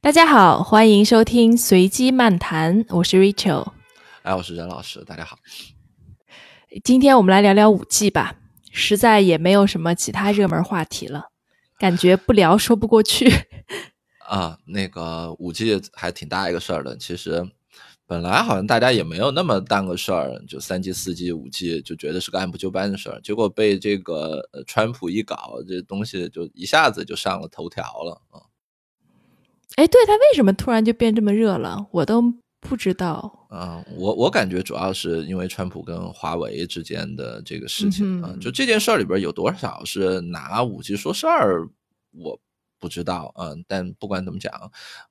大家好，欢迎收听随机漫谈，我是 Rachel。哎，我是任老师，大家好。今天我们来聊聊五 G 吧，实在也没有什么其他热门话题了，感觉不聊说不过去。啊，那个五 G 还挺大一个事儿的，其实本来好像大家也没有那么当个事儿，就三 G、四 G、五 G 就觉得是个按部就班的事儿，结果被这个呃川普一搞，这东西就一下子就上了头条了啊。哎，对它为什么突然就变这么热了？我都不知道。嗯，我我感觉主要是因为川普跟华为之间的这个事情啊，就这件事儿里边有多少是拿五 G 说事儿，我不知道。嗯，但不管怎么讲，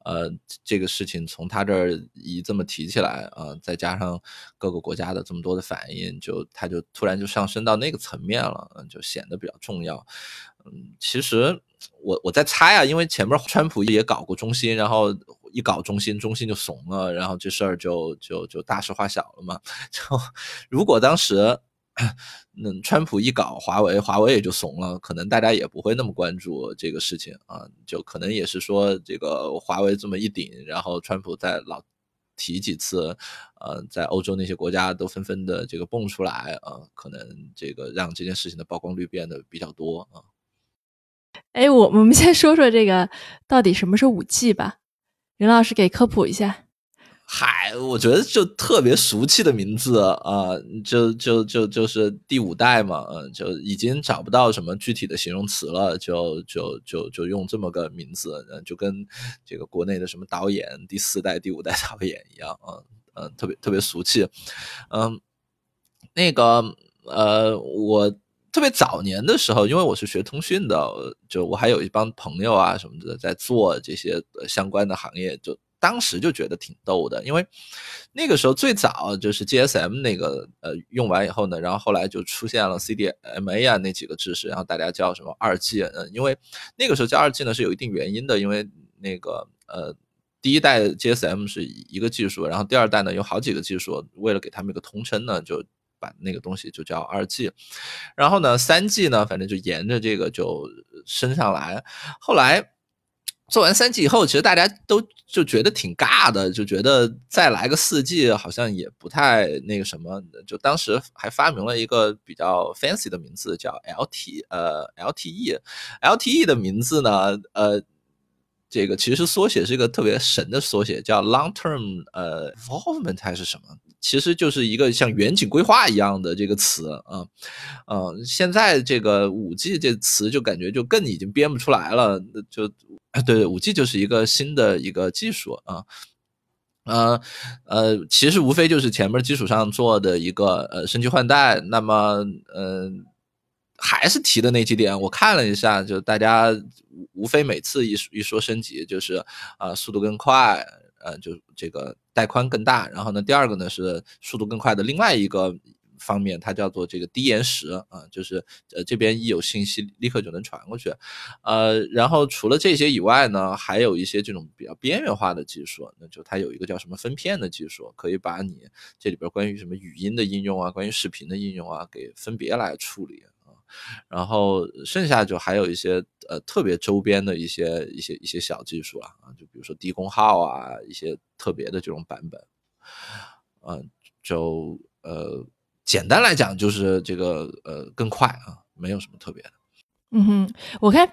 呃，这个事情从他这儿一这么提起来啊，再加上各个国家的这么多的反应，就他就突然就上升到那个层面了，嗯，就显得比较重要。嗯，其实。我我在猜啊，因为前面川普也搞过中心，然后一搞中心，中心就怂了，然后这事儿就就就大事化小了嘛。就如果当时那川普一搞华为，华为也就怂了，可能大家也不会那么关注这个事情啊。就可能也是说这个华为这么一顶，然后川普再老提几次，呃，在欧洲那些国家都纷纷的这个蹦出来啊，可能这个让这件事情的曝光率变得比较多啊。哎，我 我们先说说这个到底什么是五 G 吧，任老师给科普一下。嗨，我觉得就特别俗气的名字啊，就就就就是第五代嘛，嗯，就已经找不到什么具体的形容词了，就就就就用这么个名字，就跟这个国内的什么导演第四代、第五代 导演一样，嗯嗯，特别特别俗气，嗯，那个呃我。特别早年的时候，因为我是学通讯的，就我还有一帮朋友啊什么的在做这些相关的行业，就当时就觉得挺逗的。因为那个时候最早就是 GSM 那个呃用完以后呢，然后后来就出现了 CDMA 啊那几个知识，然后大家叫什么二 G，嗯，因为那个时候叫二 G 呢是有一定原因的，因为那个呃第一代 GSM 是一个技术，然后第二代呢有好几个技术，为了给他们一个通称呢就。把那个东西就叫二 G，然后呢，三 G 呢，反正就沿着这个就升上来。后来做完三 G 以后，其实大家都就觉得挺尬的，就觉得再来个四 G 好像也不太那个什么。就当时还发明了一个比较 fancy 的名字，叫 LT 呃 LTE。LTE 的名字呢，呃，这个其实缩写是一个特别神的缩写，叫 long term 呃 involvement 还是什么？其实就是一个像远景规划一样的这个词啊，嗯，现在这个五 G 这词就感觉就更已经编不出来了，就对，五 G 就是一个新的一个技术啊，呃呃，其实无非就是前面基础上做的一个呃升级换代，那么嗯，还是提的那几点，我看了一下，就大家无非每次一一说升级，就是啊速度更快。呃，就这个带宽更大，然后呢，第二个呢是速度更快的另外一个方面，它叫做这个低延时啊，就是呃这边一有信息立刻就能传过去，呃，然后除了这些以外呢，还有一些这种比较边缘化的技术，那就它有一个叫什么分片的技术，可以把你这里边关于什么语音的应用啊，关于视频的应用啊，给分别来处理。然后剩下就还有一些呃特别周边的一些一些一些小技术啊啊，就比如说低功耗啊，一些特别的这种版本，嗯，就呃简单来讲就是这个呃更快啊，没有什么特别的。嗯哼，我看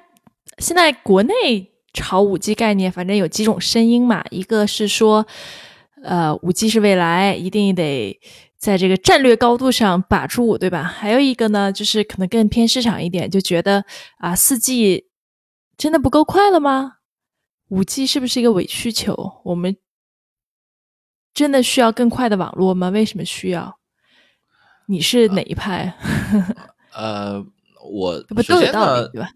现在国内炒五 G 概念，反正有几种声音嘛，一个是说呃五 G 是未来，一定得。在这个战略高度上把住，对吧？还有一个呢，就是可能更偏市场一点，就觉得啊，四 G 真的不够快了吗？五 G 是不是一个伪需求？我们真的需要更快的网络吗？为什么需要？你是哪一派？呃，我不都有道理对吧？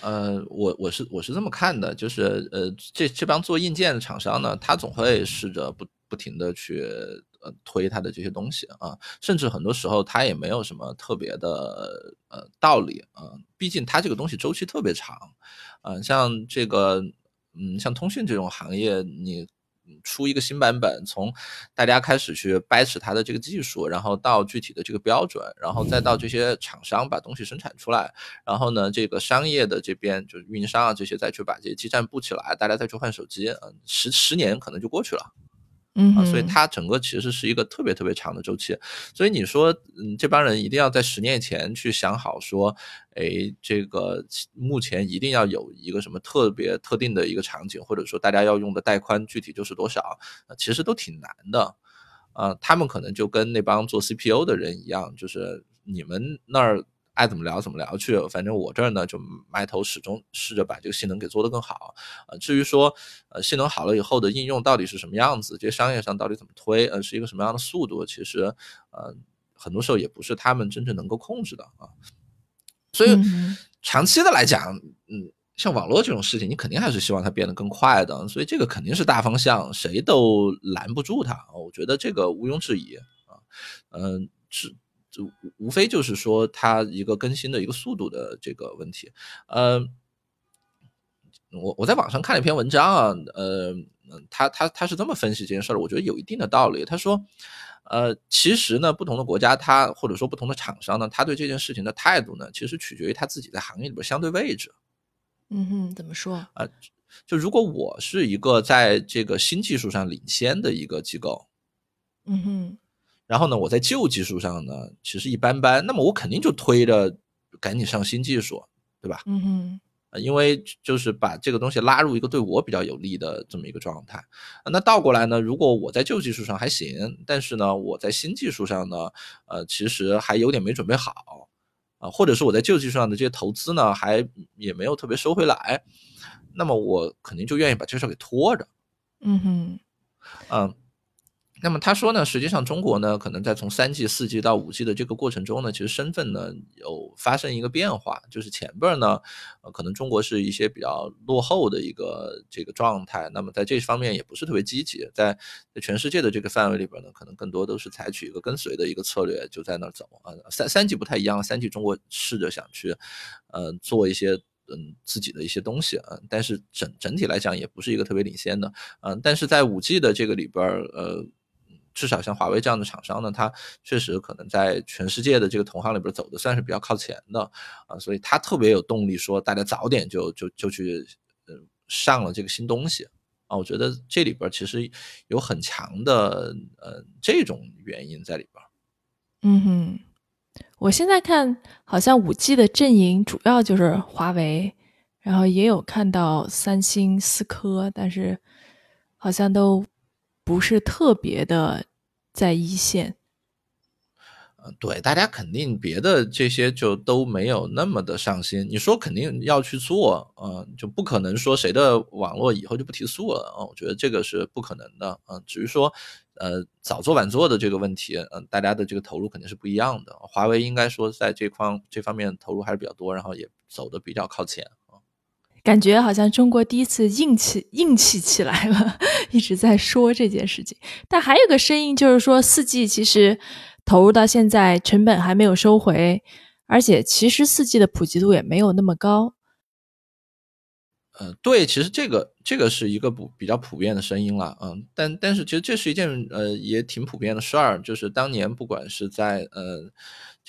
呃，我我是我是这么看的，就是呃，这这帮做硬件的厂商呢，他总会试着不不停的去。呃，推它的这些东西啊，甚至很多时候它也没有什么特别的呃道理啊，毕竟它这个东西周期特别长，嗯，像这个，嗯，像通讯这种行业，你出一个新版本，从大家开始去掰扯它的这个技术，然后到具体的这个标准，然后再到这些厂商把东西生产出来，然后呢，这个商业的这边就是运营商啊这些再去把这些基站布起来，大家再去换手机，嗯，十十年可能就过去了。嗯啊，所以它整个其实是一个特别特别长的周期。所以你说，嗯，这帮人一定要在十年前去想好，说，哎，这个目前一定要有一个什么特别特定的一个场景，或者说大家要用的带宽具体就是多少，其实都挺难的。啊，他们可能就跟那帮做 CPU 的人一样，就是你们那儿。爱怎么聊怎么聊去，反正我这儿呢就埋头始终试着把这个性能给做得更好。呃，至于说呃性能好了以后的应用到底是什么样子，这些商业上到底怎么推，呃是一个什么样的速度，其实呃很多时候也不是他们真正能够控制的啊。所以长期的来讲，嗯，像网络这种事情，你肯定还是希望它变得更快的，所以这个肯定是大方向，谁都拦不住它。我觉得这个毋庸置疑啊，嗯，是。就无非就是说它一个更新的一个速度的这个问题，呃，我我在网上看了一篇文章啊，呃，他他他是这么分析这件事儿，我觉得有一定的道理。他说，呃，其实呢，不同的国家，他或者说不同的厂商呢，他对这件事情的态度呢，其实取决于他自己在行业里边相对位置。嗯哼，怎么说啊？就如果我是一个在这个新技术上领先的一个机构，嗯哼。然后呢，我在旧技术上呢，其实一般般。那么我肯定就推着赶紧上新技术，对吧？嗯哼。因为就是把这个东西拉入一个对我比较有利的这么一个状态。那倒过来呢，如果我在旧技术上还行，但是呢，我在新技术上呢，呃，其实还有点没准备好啊，或者是我在旧技术上的这些投资呢，还也没有特别收回来，那么我肯定就愿意把这事给拖着。嗯哼。嗯。那么他说呢，实际上中国呢，可能在从三 G、四 G 到五 G 的这个过程中呢，其实身份呢有发生一个变化，就是前边呢，呃，可能中国是一些比较落后的一个这个状态，那么在这方面也不是特别积极，在全世界的这个范围里边呢，可能更多都是采取一个跟随的一个策略，就在那儿走啊。三三 G 不太一样，三 G 中国试着想去，呃，做一些嗯自己的一些东西啊，但是整整体来讲也不是一个特别领先的，嗯，但是在五 G 的这个里边，呃。至少像华为这样的厂商呢，它确实可能在全世界的这个同行里边走的算是比较靠前的啊，所以它特别有动力说大家早点就就就去呃上了这个新东西啊，我觉得这里边其实有很强的呃这种原因在里边。嗯哼，我现在看好像五 G 的阵营主要就是华为，然后也有看到三星、思科，但是好像都。不是特别的在一线，嗯，对，大家肯定别的这些就都没有那么的上心。你说肯定要去做，嗯，就不可能说谁的网络以后就不提速了啊？我觉得这个是不可能的，嗯，只是说，呃，早做晚做的这个问题，嗯，大家的这个投入肯定是不一样的。华为应该说在这方这方面投入还是比较多，然后也走的比较靠前。感觉好像中国第一次硬气硬气起来了，一直在说这件事情。但还有个声音就是说，四 G 其实投入到现在成本还没有收回，而且其实四 G 的普及度也没有那么高。呃，对，其实这个这个是一个不比较普遍的声音了，嗯，但但是其实这是一件呃也挺普遍的事儿，就是当年不管是在呃。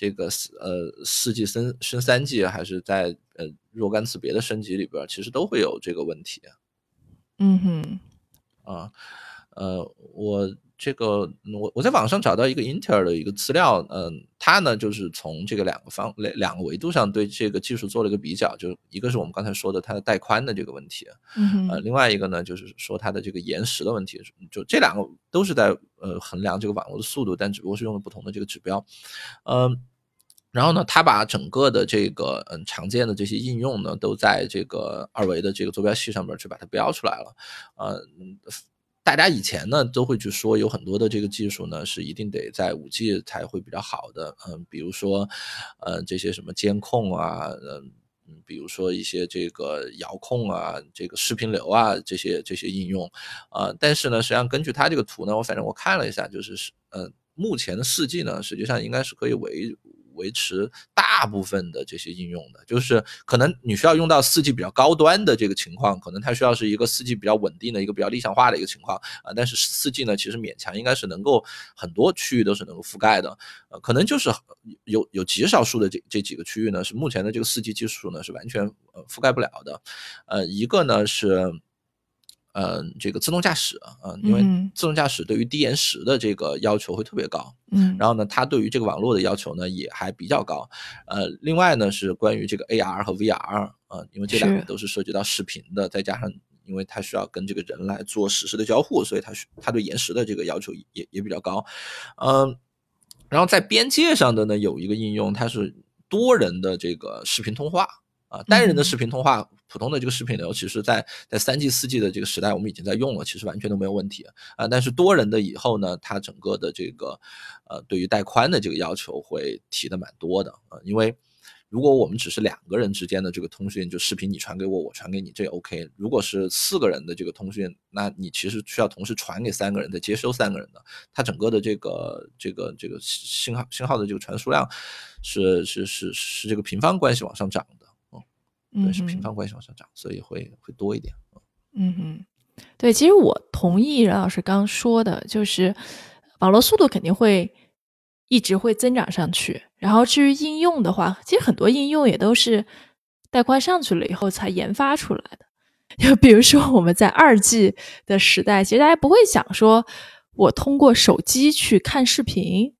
这个四呃四 G 升升三季还是在呃若干次别的升级里边，其实都会有这个问题。嗯哼，啊，呃，我。这个我我在网上找到一个英特尔的一个资料，嗯，它呢就是从这个两个方两两个维度上对这个技术做了一个比较，就一个是我们刚才说的它的带宽的这个问题，嗯，呃，另外一个呢就是说它的这个延时的问题，就这两个都是在呃衡量这个网络的速度，但只不过是用了不同的这个指标，嗯，然后呢，它把整个的这个嗯常见的这些应用呢都在这个二维的这个坐标系上面去把它标出来了，嗯。大家以前呢都会去说，有很多的这个技术呢是一定得在五 G 才会比较好的，嗯，比如说，呃，这些什么监控啊，嗯嗯，比如说一些这个遥控啊，这个视频流啊，这些这些应用，啊，但是呢，实际上根据它这个图呢，我反正我看了一下，就是是，呃，目前的四 G 呢，实际上应该是可以维维持大部分的这些应用的，就是可能你需要用到四 G 比较高端的这个情况，可能它需要是一个四 G 比较稳定的一个比较理想化的一个情况啊。但是四 G 呢，其实勉强应该是能够很多区域都是能够覆盖的，呃，可能就是有有极少数的这这几个区域呢，是目前的这个四 G 技术呢是完全呃覆盖不了的，呃，一个呢是。呃，这个自动驾驶啊，因为自动驾驶对于低延时的这个要求会特别高，嗯，然后呢，它对于这个网络的要求呢也还比较高，呃，另外呢是关于这个 AR 和 VR 啊，因为这两个都是涉及到视频的，再加上因为它需要跟这个人来做实时的交互，所以它它对延时的这个要求也也比较高，嗯，然后在边界上的呢有一个应用，它是多人的这个视频通话。啊，单人的视频通话，普通的这个视频流，其实，在在三 G、四 G 的这个时代，我们已经在用了，其实完全都没有问题啊。但是多人的以后呢，它整个的这个呃，对于带宽的这个要求会提的蛮多的啊。因为如果我们只是两个人之间的这个通讯，就视频你传给我，我传给你，这 OK。如果是四个人的这个通讯，那你其实需要同时传给三个人，再接收三个人的，它整个的这个这个这个信号信号的这个传输量是是是是这个平方关系往上涨的。对，是平方关系往上涨，所以会会多一点。嗯哼，对，其实我同意任老师刚说的，就是网络速度肯定会一直会增长上去。然后至于应用的话，其实很多应用也都是带宽上去了以后才研发出来的。就比如说我们在二 G 的时代，其实大家不会想说我通过手机去看视频。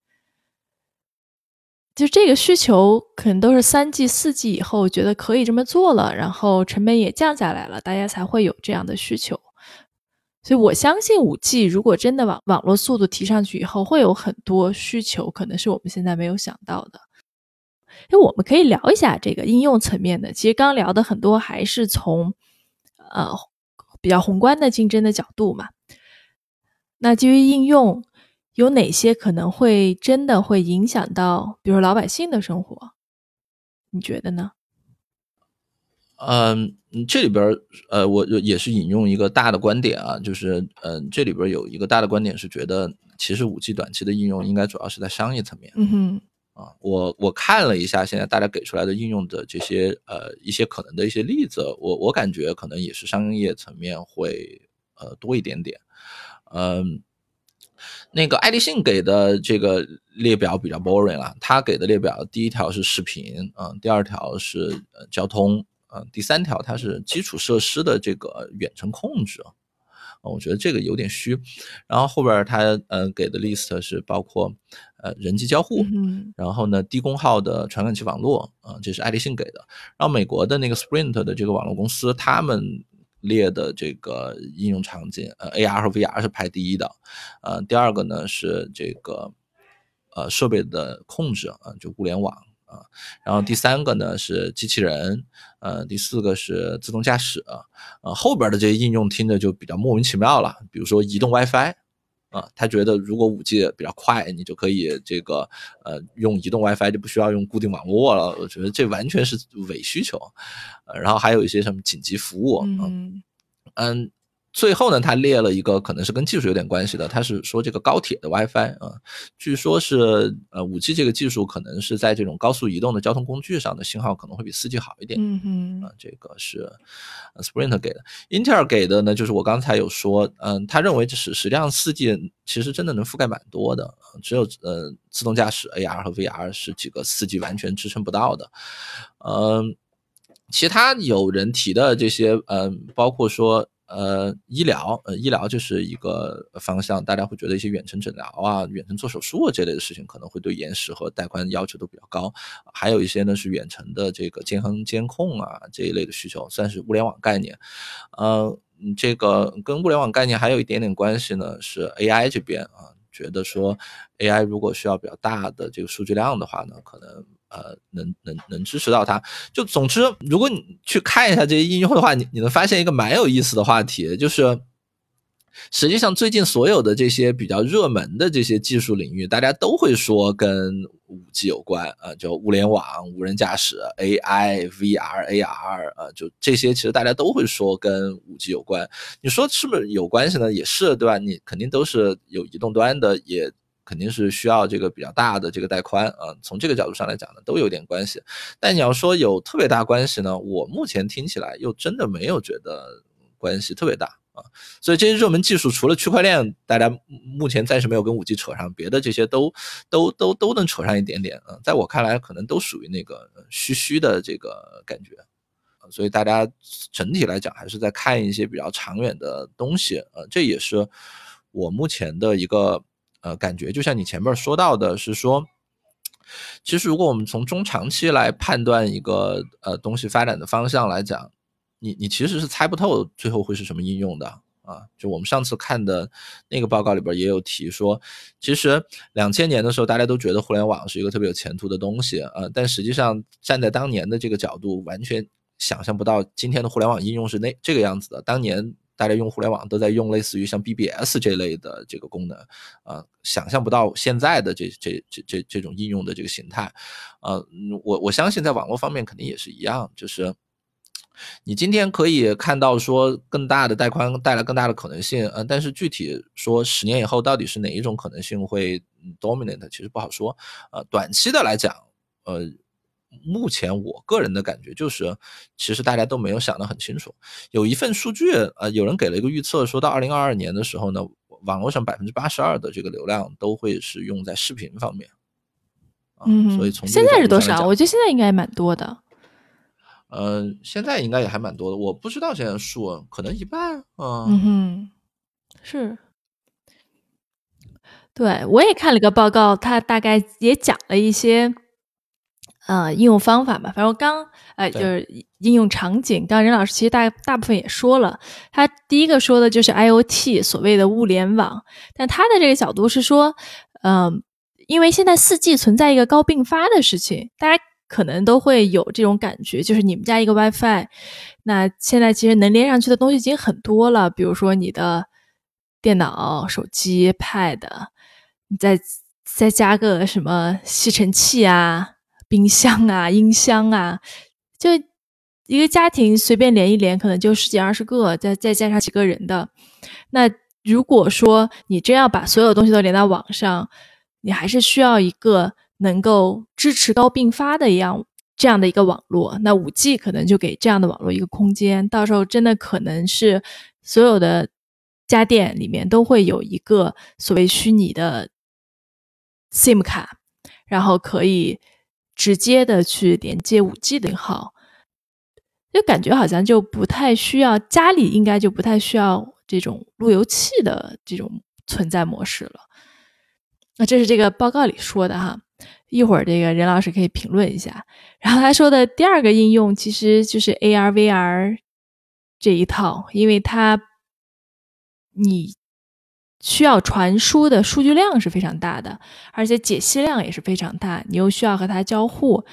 就这个需求可能都是三 G、四 G 以后觉得可以这么做了，然后成本也降下来了，大家才会有这样的需求。所以我相信五 G 如果真的网网络速度提上去以后，会有很多需求，可能是我们现在没有想到的。因为我们可以聊一下这个应用层面的。其实刚聊的很多还是从呃比较宏观的竞争的角度嘛。那基于应用。有哪些可能会真的会影响到，比如老百姓的生活？你觉得呢？嗯，这里边呃，我也是引用一个大的观点啊，就是嗯，这里边有一个大的观点是觉得，其实五 G 短期的应用应该主要是在商业层面。嗯哼，啊，我我看了一下现在大家给出来的应用的这些呃一些可能的一些例子，我我感觉可能也是商业层面会呃多一点点，嗯。那个爱立信给的这个列表比较 boring 了，他给的列表第一条是视频，嗯，第二条是呃交通，嗯，第三条它是基础设施的这个远程控制，我觉得这个有点虚。然后后边他呃给的 list 是包括呃人机交互，嗯然后呢低功耗的传感器网络，啊，这是爱立信给的。然后美国的那个 Sprint 的这个网络公司，他们。列的这个应用场景，呃，AR 和 VR 是排第一的，呃，第二个呢是这个呃设备的控制啊，就物联网啊，然后第三个呢是机器人，呃，第四个是自动驾驶，呃，后边的这些应用听着就比较莫名其妙了，比如说移动 WiFi。啊，他觉得如果五 G 比较快，你就可以这个呃用移动 WiFi 就不需要用固定网络了。我觉得这完全是伪需求。呃，然后还有一些什么紧急服务，嗯嗯。最后呢，他列了一个可能是跟技术有点关系的，他是说这个高铁的 WiFi 啊，据说是呃五 G 这个技术可能是在这种高速移动的交通工具上的信号可能会比四 G 好一点。嗯哼，啊，这个是 Sprint 给的，Intel 给的呢，就是我刚才有说，嗯，他认为这是实际上四 G 其实真的能覆盖蛮多的，只有呃自动驾驶 AR 和 VR 是几个四 G 完全支撑不到的，嗯，其他有人提的这些，嗯，包括说。呃，医疗，呃，医疗就是一个方向，大家会觉得一些远程诊疗啊、远程做手术啊这类的事情，可能会对延时和带宽要求都比较高。还有一些呢是远程的这个健康监控啊这一类的需求，算是物联网概念。呃，这个跟物联网概念还有一点点关系呢，是 AI 这边啊，觉得说 AI 如果需要比较大的这个数据量的话呢，可能。呃，能能能支持到它，就总之，如果你去看一下这些应用的话，你你能发现一个蛮有意思的话题，就是实际上最近所有的这些比较热门的这些技术领域，大家都会说跟五 G 有关啊，就物联网、无人驾驶、AI、VR、AR 啊，就这些其实大家都会说跟五 G 有关。你说是不是有关系呢？也是，对吧？你肯定都是有移动端的，也。肯定是需要这个比较大的这个带宽啊。从这个角度上来讲呢，都有点关系。但你要说有特别大关系呢，我目前听起来又真的没有觉得关系特别大啊。所以这些热门技术除了区块链，大家目前暂时没有跟五 G 扯上，别的这些都都都都能扯上一点点啊。在我看来，可能都属于那个虚虚的这个感觉。所以大家整体来讲还是在看一些比较长远的东西，呃，这也是我目前的一个呃感觉。就像你前面说到的，是说，其实如果我们从中长期来判断一个呃东西发展的方向来讲，你你其实是猜不透最后会是什么应用的啊。就我们上次看的那个报告里边也有提说，其实两千年的时候大家都觉得互联网是一个特别有前途的东西啊，但实际上站在当年的这个角度，完全。想象不到今天的互联网应用是那这个样子的。当年大家用互联网都在用类似于像 BBS 这类的这个功能，啊，想象不到现在的这这这这这种应用的这个形态，呃，我我相信在网络方面肯定也是一样，就是你今天可以看到说更大的带宽带来更大的可能性，呃，但是具体说十年以后到底是哪一种可能性会 dominant，其实不好说，呃，短期的来讲，呃。目前我个人的感觉就是，其实大家都没有想得很清楚。有一份数据，呃，有人给了一个预测，说到二零二二年的时候呢，网络上百分之八十二的这个流量都会是用在视频方面。嗯，所以从现在是多少？我觉得现在应该蛮多的。嗯，现在应该也还蛮多的，我不知道现在数，可能一半。嗯哼，是。对，我也看了个报告，他大概也讲了一些。呃，应用方法嘛，反正我刚呃就是应用场景，刚任老师其实大大部分也说了，他第一个说的就是 IOT 所谓的物联网，但他的这个角度是说，嗯，因为现在四 G 存在一个高并发的事情，大家可能都会有这种感觉，就是你们家一个 WiFi，那现在其实能连上去的东西已经很多了，比如说你的电脑、手机、Pad，你再再加个什么吸尘器啊。冰箱啊，音箱啊，就一个家庭随便连一连，可能就十几二十个，再再加上几个人的。那如果说你真要把所有东西都连到网上，你还是需要一个能够支持高并发的一样这样的一个网络。那五 G 可能就给这样的网络一个空间，到时候真的可能是所有的家电里面都会有一个所谓虚拟的 SIM 卡，然后可以。直接的去连接五 G 的号，就感觉好像就不太需要家里应该就不太需要这种路由器的这种存在模式了。那这是这个报告里说的哈，一会儿这个任老师可以评论一下。然后他说的第二个应用其实就是 AR VR 这一套，因为它你。需要传输的数据量是非常大的，而且解析量也是非常大。你又需要和它交互，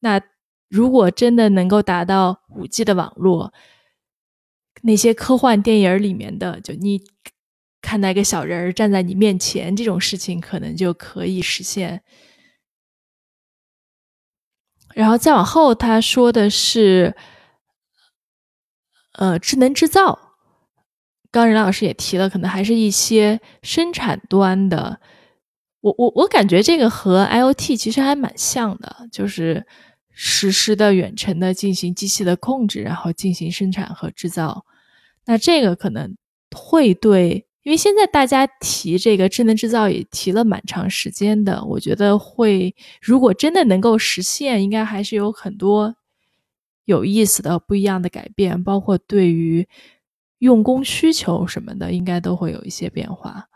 那如果真的能够达到五 G 的网络，那些科幻电影里面的，就你看到一个小人儿站在你面前这种事情，可能就可以实现。然后再往后，他说的是，呃，智能制造。刚任老师也提了，可能还是一些生产端的。我我我感觉这个和 IOT 其实还蛮像的，就是实时的远程的进行机器的控制，然后进行生产和制造。那这个可能会对，因为现在大家提这个智能制造也提了蛮长时间的，我觉得会，如果真的能够实现，应该还是有很多有意思的不一样的改变，包括对于。用工需求什么的，应该都会有一些变化。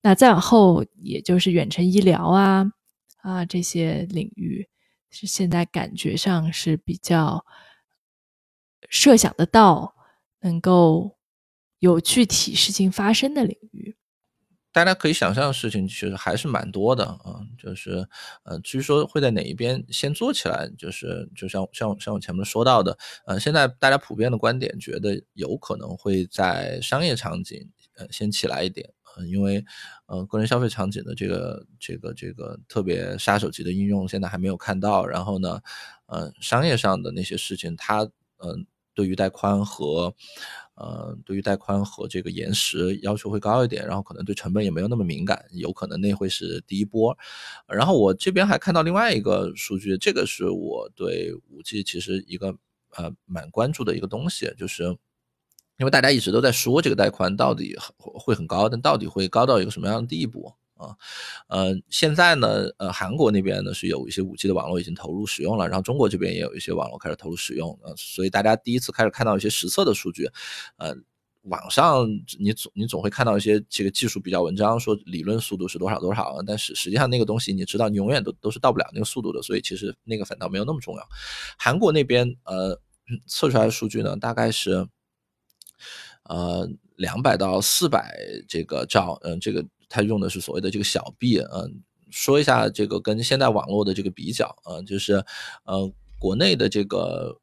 那再往后，也就是远程医疗啊啊这些领域，是现在感觉上是比较设想得到，能够有具体事情发生的领域。大家可以想象的事情其实还是蛮多的啊，就是呃，至于说会在哪一边先做起来，就是就像像像我前面说到的，呃，现在大家普遍的观点觉得有可能会在商业场景呃先起来一点，呃，因为呃个人消费场景的这个这个这个特别杀手级的应用现在还没有看到，然后呢，呃，商业上的那些事情它嗯。对于带宽和呃对于带宽和这个延时要求会高一点，然后可能对成本也没有那么敏感，有可能那会是第一波。然后我这边还看到另外一个数据，这个是我对五 G 其实一个呃蛮关注的一个东西，就是因为大家一直都在说这个带宽到底会很高，但到底会高到一个什么样的地步？啊，呃，现在呢，呃，韩国那边呢是有一些五 G 的网络已经投入使用了，然后中国这边也有一些网络开始投入使用，呃，所以大家第一次开始看到一些实测的数据，呃，网上你总你总会看到一些这个技术比较文章说理论速度是多少多少，但是实际上那个东西你知道你永远都都是到不了那个速度的，所以其实那个反倒没有那么重要。韩国那边呃测出来的数据呢，大概是呃两百到四百这个兆，嗯，这个。它用的是所谓的这个小 B，嗯，说一下这个跟现在网络的这个比较，嗯，就是呃，国内的这个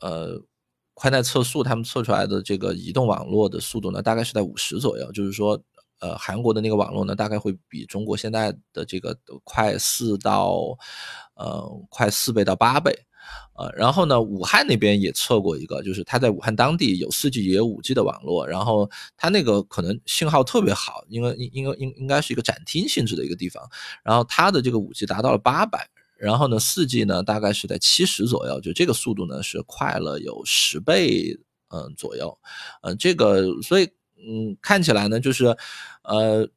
呃宽带测速，他们测出来的这个移动网络的速度呢，大概是在五十左右，就是说，呃，韩国的那个网络呢，大概会比中国现在的这个快四到呃快四倍到八倍。呃，然后呢，武汉那边也测过一个，就是他在武汉当地有四 G 也有五 G 的网络，然后他那个可能信号特别好，因为应应该应应该是一个展厅性质的一个地方，然后它的这个五 G 达到了八百，然后呢四 G 呢大概是在七十左右，就这个速度呢是快了有十倍嗯左右，嗯这个所以嗯看起来呢就是呃。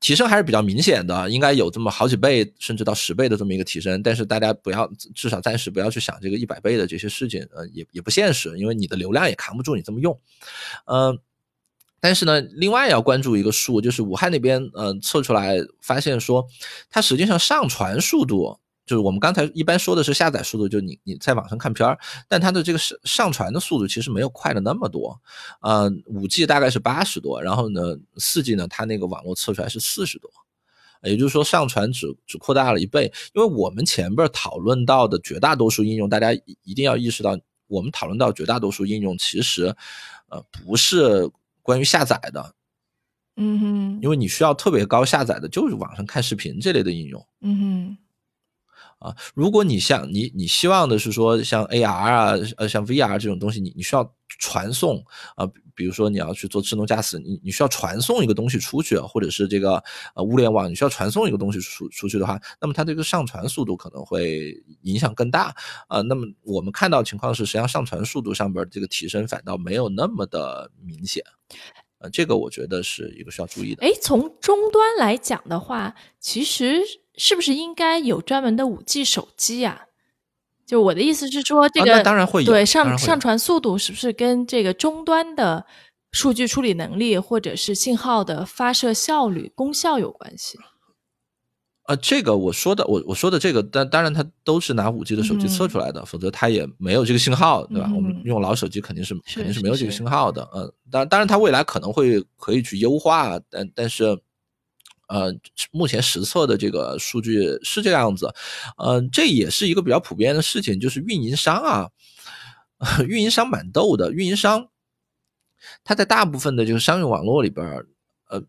提升还是比较明显的，应该有这么好几倍，甚至到十倍的这么一个提升。但是大家不要，至少暂时不要去想这个一百倍的这些事情，呃，也也不现实，因为你的流量也扛不住你这么用。嗯，但是呢，另外要关注一个数，就是武汉那边，嗯，测出来发现说，它实际上上传速度。就是我们刚才一般说的是下载速度，就你你在网上看片儿，但它的这个上上传的速度其实没有快的那么多，呃，五 G 大概是八十多，然后呢，四 G 呢，它那个网络测出来是四十多，也就是说上传只只扩大了一倍。因为我们前边讨论到的绝大多数应用，大家一定要意识到，我们讨论到绝大多数应用其实，呃，不是关于下载的，嗯哼，因为你需要特别高下载的，就是网上看视频这类的应用，嗯哼。啊，如果你像你你希望的是说像 AR 啊，呃像 VR 这种东西，你你需要传送啊，比如说你要去做智能驾驶，你你需要传送一个东西出去，或者是这个呃物联网，你需要传送一个东西出出去的话，那么它这个上传速度可能会影响更大啊。那么我们看到情况是，实际上上传速度上边这个提升反倒没有那么的明显，呃，这个我觉得是一个需要注意的。哎，从终端来讲的话，其实。是不是应该有专门的五 G 手机呀？就我的意思是说，这个当然会有对上上传速度是不是跟这个终端的数据处理能力或者是信号的发射效率、功效有关系？啊，这个我说的，我我说的这个，但当然它都是拿五 G 的手机测出来的，否则它也没有这个信号，对吧？我们用老手机肯定是肯定是没有这个信号的。嗯，当当然它未来可能会可以去优化，但但是。呃，目前实测的这个数据是这样子，呃，这也是一个比较普遍的事情，就是运营商啊，运营商蛮逗的，运营商他在大部分的这个商用网络里边，呃，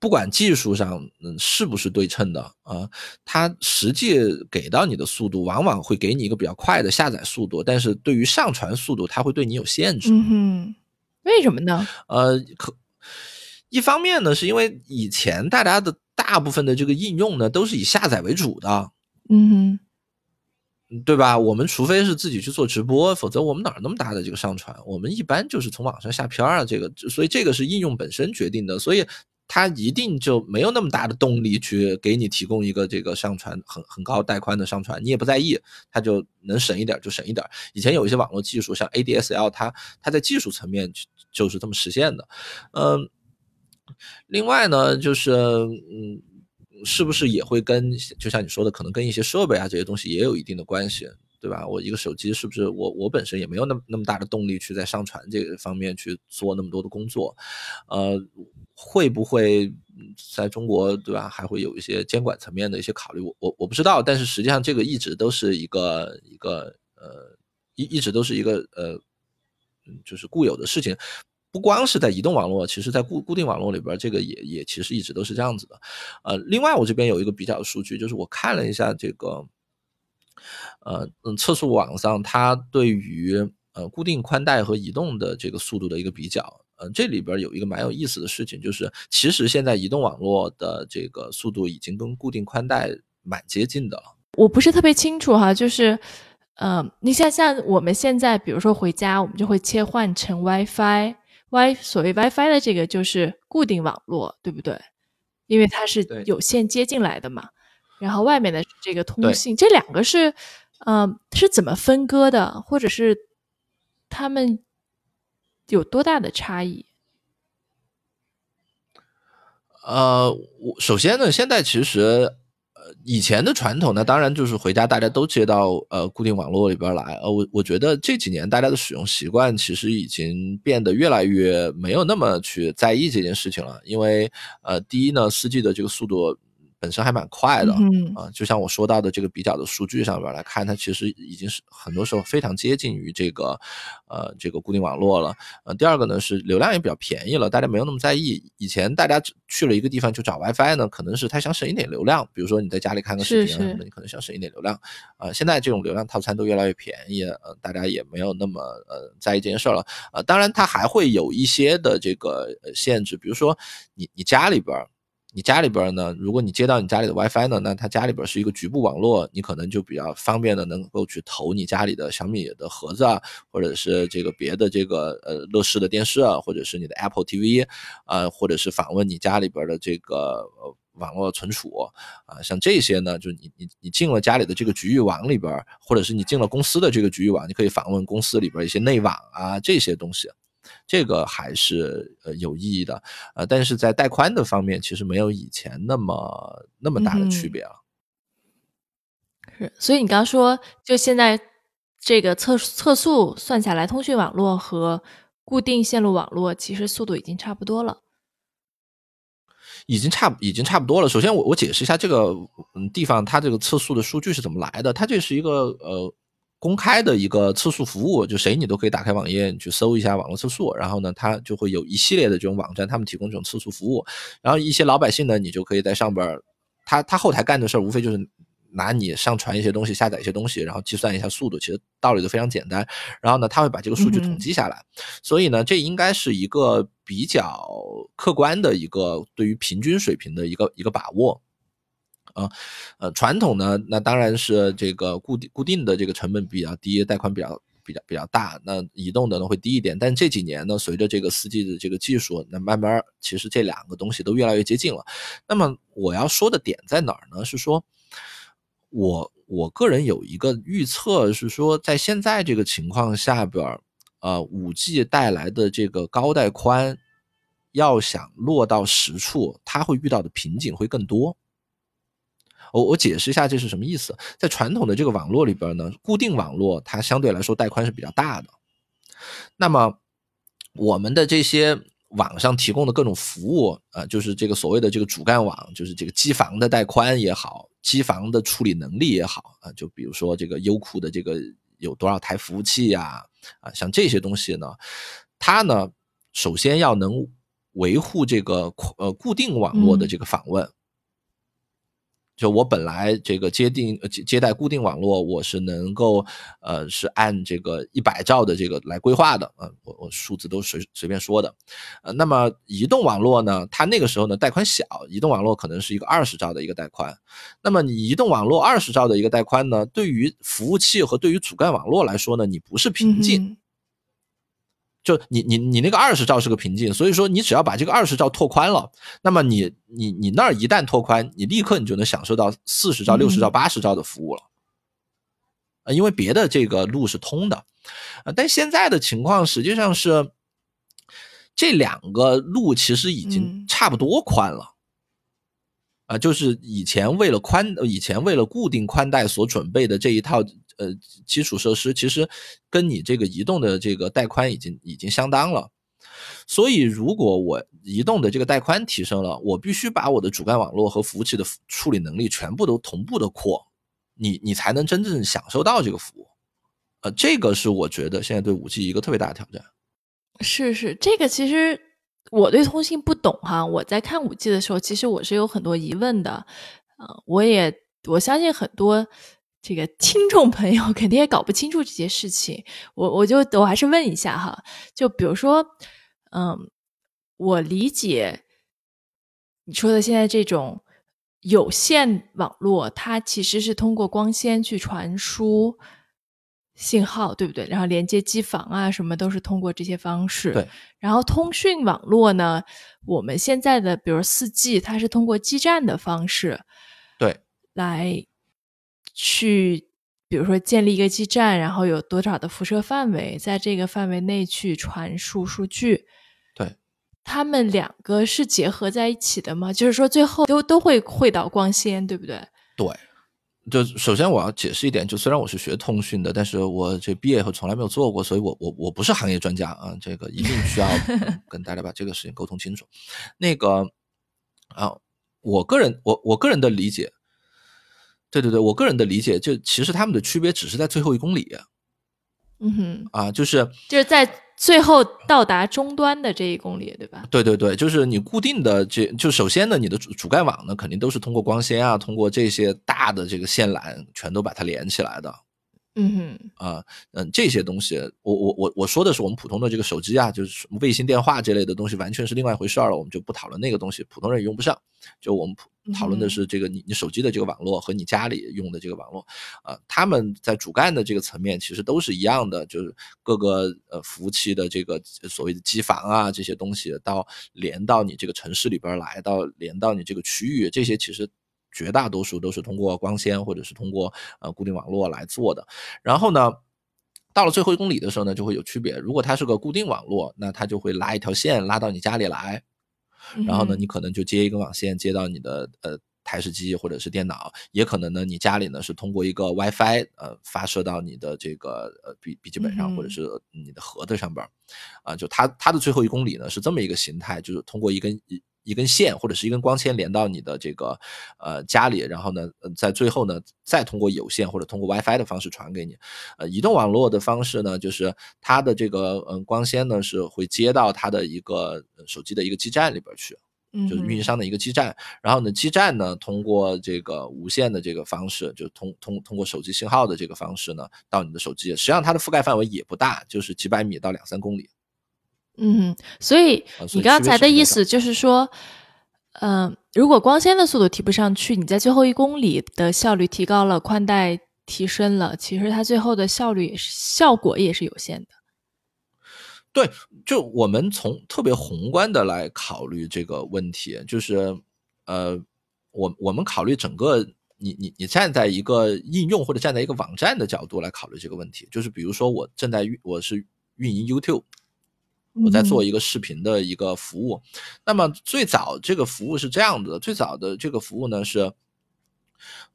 不管技术上嗯是不是对称的啊，它实际给到你的速度往往会给你一个比较快的下载速度，但是对于上传速度，它会对你有限制。嗯哼，为什么呢？呃，可。一方面呢，是因为以前大家的大部分的这个应用呢，都是以下载为主的，嗯，对吧？我们除非是自己去做直播，否则我们哪那么大的这个上传？我们一般就是从网上下片儿啊，这个，所以这个是应用本身决定的，所以它一定就没有那么大的动力去给你提供一个这个上传很很高带宽的上传，你也不在意，它就能省一点就省一点。以前有一些网络技术，像 ADSL，它它在技术层面就是这么实现的，嗯。另外呢，就是嗯，是不是也会跟就像你说的，可能跟一些设备啊这些东西也有一定的关系，对吧？我一个手机是不是我我本身也没有那么那么大的动力去在上传这个方面去做那么多的工作，呃，会不会在中国对吧？还会有一些监管层面的一些考虑，我我我不知道，但是实际上这个一直都是一个一个呃一一直都是一个呃就是固有的事情。不光是在移动网络，其实在固固定网络里边，这个也也其实一直都是这样子的。呃，另外我这边有一个比较的数据，就是我看了一下这个，呃嗯，测速网上它对于呃固定宽带和移动的这个速度的一个比较。呃，这里边有一个蛮有意思的事情，就是其实现在移动网络的这个速度已经跟固定宽带蛮接近的了。我不是特别清楚哈，就是嗯，你像像我们现在比如说回家，我们就会切换成 WiFi WiFi，Wi 所谓 WiFi 的这个就是固定网络，对不对？因为它是有线接进来的嘛。然后外面的这个通信，这两个是，嗯，是怎么分割的，或者是他们有多大的差异？呃，我首先呢，现在其实，以前的传统呢，当然就是回家大家都接到呃固定网络里边来。呃，我我觉得这几年大家的使用习惯其实已经变得越来越没有那么去在意这件事情了，因为呃，第一呢，四 G 的这个速度。本身还蛮快的，嗯啊，就像我说到的这个比较的数据上边来看，它其实已经是很多时候非常接近于这个，呃，这个固定网络了。呃，第二个呢是流量也比较便宜了，大家没有那么在意。以前大家去了一个地方就找 WiFi 呢，可能是他想省一点流量，比如说你在家里看个视频什么的，你可能想省一点流量。啊，现在这种流量套餐都越来越便宜，呃，大家也没有那么呃在意这件事了。呃，当然它还会有一些的这个限制，比如说你你家里边。你家里边呢？如果你接到你家里的 WiFi 呢，那它家里边是一个局部网络，你可能就比较方便的能够去投你家里的小米的盒子啊，或者是这个别的这个呃乐视的电视啊，或者是你的 Apple TV 啊，或者是访问你家里边的这个网络存储啊，像这些呢，就你你你进了家里的这个局域网里边，或者是你进了公司的这个局域网，你可以访问公司里边一些内网啊这些东西。这个还是呃有意义的，呃，但是在带宽的方面，其实没有以前那么那么大的区别了。是，所以你刚刚说，就现在这个测测速算下来，通讯网络和固定线路网络其实速度已经差不多了，已经差已经差不多了。首先，我我解释一下这个嗯地方它这个测速的数据是怎么来的，它这是一个呃。公开的一个测速服务，就谁你都可以打开网页，你去搜一下网络测速，然后呢，它就会有一系列的这种网站，他们提供这种测速服务，然后一些老百姓呢，你就可以在上边，他他后台干的事儿无非就是拿你上传一些东西，下载一些东西，然后计算一下速度，其实道理都非常简单，然后呢，他会把这个数据统计下来，所以呢，这应该是一个比较客观的一个对于平均水平的一个一个把握。啊，呃，传统呢，那当然是这个固定固定的这个成本比较低，带宽比较比较比较大。那移动的呢会低一点，但这几年呢，随着这个四 G 的这个技术，那慢慢其实这两个东西都越来越接近了。那么我要说的点在哪儿呢？是说，我我个人有一个预测是说，在现在这个情况下边，呃，五 G 带来的这个高带宽，要想落到实处，它会遇到的瓶颈会更多。我我解释一下这是什么意思。在传统的这个网络里边呢，固定网络它相对来说带宽是比较大的。那么我们的这些网上提供的各种服务啊，就是这个所谓的这个主干网，就是这个机房的带宽也好，机房的处理能力也好啊，就比如说这个优酷的这个有多少台服务器呀啊，像这些东西呢，它呢首先要能维护这个呃固定网络的这个访问。就我本来这个接定接接待固定网络，我是能够呃是按这个一百兆的这个来规划的啊，我我数字都随随便说的，呃，那么移动网络呢，它那个时候呢带宽小，移动网络可能是一个二十兆的一个带宽，那么你移动网络二十兆的一个带宽呢，对于服务器和对于主干网络来说呢，你不是瓶颈。就你你你那个二十兆是个瓶颈，所以说你只要把这个二十兆拓宽了，那么你你你那儿一旦拓宽，你立刻你就能享受到四十兆、六十兆、八十兆的服务了，啊，因为别的这个路是通的，啊，但现在的情况实际上是这两个路其实已经差不多宽了。啊，就是以前为了宽，以前为了固定宽带所准备的这一套呃基础设施，其实跟你这个移动的这个带宽已经已经相当了。所以，如果我移动的这个带宽提升了，我必须把我的主干网络和服务器的处理能力全部都同步的扩，你你才能真正享受到这个服务。呃，这个是我觉得现在对五 G 一个特别大的挑战。是是，这个其实。我对通信不懂哈，我在看五 G 的时候，其实我是有很多疑问的，呃，我也我相信很多这个听众朋友肯定也搞不清楚这些事情，我我就我还是问一下哈，就比如说，嗯，我理解你说的现在这种有线网络，它其实是通过光纤去传输。信号对不对？然后连接机房啊，什么都是通过这些方式。对。然后通讯网络呢，我们现在的比如四 G，它是通过基站的方式，对，来去比如说建立一个基站，然后有多少的辐射范围，在这个范围内去传输数据。对。他们两个是结合在一起的吗？就是说最后都都会汇到光纤，对不对？对。就首先我要解释一点，就虽然我是学通讯的，但是我这毕业以后从来没有做过，所以我我我不是行业专家啊，这个一定需要 跟大家把这个事情沟通清楚。那个啊，我个人我我个人的理解，对对对，我个人的理解，就其实他们的区别只是在最后一公里。嗯哼，啊，就是就是在。最后到达终端的这一公里，对吧？对对对，就是你固定的这就首先呢，你的主主干网呢，肯定都是通过光纤啊，通过这些大的这个线缆，全都把它连起来的。嗯哼，啊，嗯，这些东西，我我我我说的是我们普通的这个手机啊，就是卫星电话这类的东西，完全是另外一回事儿了，我们就不讨论那个东西，普通人也用不上。就我们讨论的是这个你你手机的这个网络和你家里用的这个网络，啊，他们在主干的这个层面其实都是一样的，就是各个呃服务器的这个所谓的机房啊这些东西，到连到你这个城市里边来，到连到你这个区域，这些其实。绝大多数都是通过光纤或者是通过呃固定网络来做的。然后呢，到了最后一公里的时候呢，就会有区别。如果它是个固定网络，那它就会拉一条线拉到你家里来，然后呢，你可能就接一根网线接到你的呃台式机或者是电脑，也可能呢，你家里呢是通过一个 WiFi 呃发射到你的这个呃笔笔记本上或者是你的盒子上边啊，就它它的最后一公里呢是这么一个形态，就是通过一根一。一根线或者是一根光纤连到你的这个呃家里，然后呢，在最后呢，再通过有线或者通过 WiFi 的方式传给你。呃，移动网络的方式呢，就是它的这个嗯光纤呢是会接到它的一个手机的一个基站里边去，就是运营商的一个基站。然后呢，基站呢通过这个无线的这个方式，就通通通过手机信号的这个方式呢，到你的手机。实际上它的覆盖范围也不大，就是几百米到两三公里。嗯，所以你刚才的意思就是说，嗯，如果光纤的速度提不上去，你在最后一公里的效率提高了，宽带提升了，其实它最后的效率也是效果也是有限的。对，就我们从特别宏观的来考虑这个问题，就是呃，我我们考虑整个，你你你站在一个应用或者站在一个网站的角度来考虑这个问题，就是比如说我正在运，我是运营 YouTube。我在做一个视频的一个服务，那么最早这个服务是这样的，最早的这个服务呢是，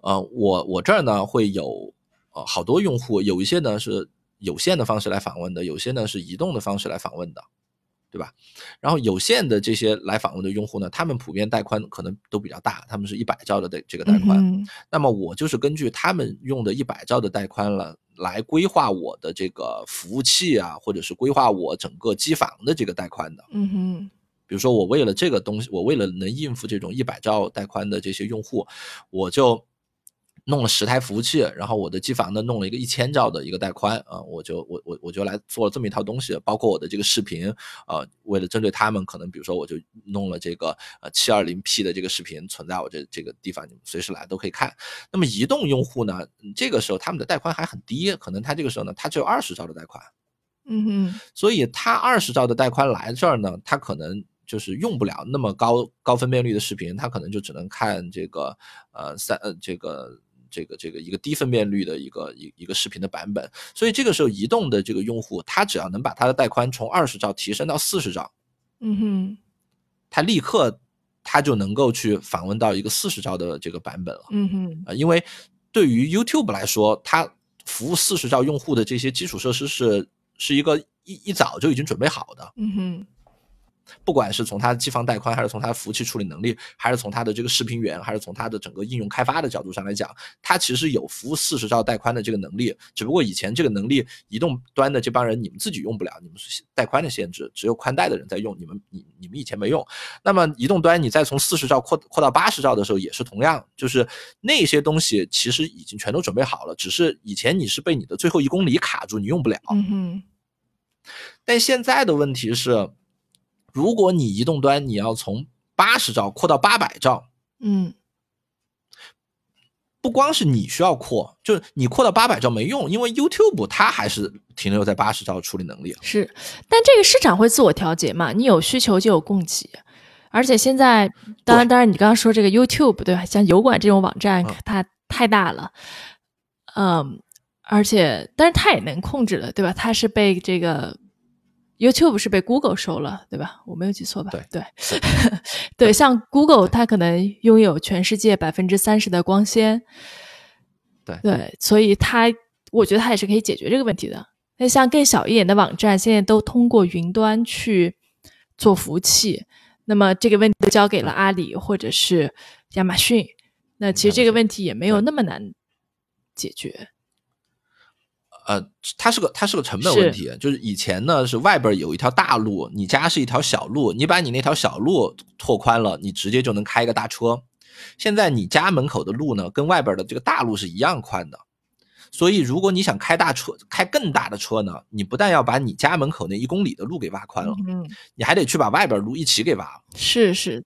呃，我我这儿呢会有呃好多用户，有一些呢是有线的方式来访问的，有些呢是移动的方式来访问的。对吧？然后有线的这些来访问的用户呢，他们普遍带宽可能都比较大，他们是一百兆的这个带宽。那么我就是根据他们用的一百兆的带宽了，来规划我的这个服务器啊，或者是规划我整个机房的这个带宽的。嗯哼。比如说我为了这个东西，我为了能应付这种一百兆带宽的这些用户，我就。弄了十台服务器，然后我的机房呢弄了一个一千兆的一个带宽啊，我就我我我就来做了这么一套东西，包括我的这个视频啊，为了针对他们，可能比如说我就弄了这个呃七二零 P 的这个视频存在我这这个地方，你们随时来都可以看。那么移动用户呢，这个时候他们的带宽还很低，可能他这个时候呢，他只有二十兆的带宽，嗯哼，所以他二十兆的带宽来这儿呢，他可能就是用不了那么高高分辨率的视频，他可能就只能看这个呃三呃这个。这个这个一个低分辨率的一个一一个视频的版本，所以这个时候移动的这个用户，他只要能把他的带宽从二十兆提升到四十兆，嗯哼，他立刻他就能够去访问到一个四十兆的这个版本了，嗯哼，啊，因为对于 YouTube 来说，它服务四十兆用户的这些基础设施是是一个一一早就已经准备好的，嗯哼。不管是从它的机房带宽，还是从它的服务器处理能力，还是从它的这个视频源，还是从它的整个应用开发的角度上来讲，它其实有服务四十兆带宽的这个能力。只不过以前这个能力，移动端的这帮人你们自己用不了，你们是带宽的限制，只有宽带的人在用，你们你你们以前没用。那么移动端你再从四十兆扩扩到八十兆的时候，也是同样，就是那些东西其实已经全都准备好了，只是以前你是被你的最后一公里卡住，你用不了。嗯哼。但现在的问题是，如果你移动端你要从八十兆扩到八百兆，嗯，不光是你需要扩，就是你扩到八百兆没用，因为 YouTube 它还是停留在八十兆处理能力。是，但这个市场会自我调节嘛？你有需求就有供给，而且现在，当然，当然，你刚刚说这个 YouTube 对吧？像油管这种网站，它太大了，嗯。而且，但是它也能控制的，对吧？它是被这个 YouTube 是被 Google 收了，对吧？我没有记错吧？对对 对，像 Google，它可能拥有全世界百分之三十的光纤，对对，所以它，我觉得它也是可以解决这个问题的。那像更小一点的网站，现在都通过云端去做服务器，那么这个问题交给了阿里或者是亚马逊，那其实这个问题也没有那么难解决。呃，它是个它是个成本问题，就是以前呢是外边有一条大路，你家是一条小路，你把你那条小路拓宽了，你直接就能开一个大车。现在你家门口的路呢，跟外边的这个大路是一样宽的，所以如果你想开大车，开更大的车呢，你不但要把你家门口那一公里的路给挖宽了，嗯，你还得去把外边路一起给挖了。是是，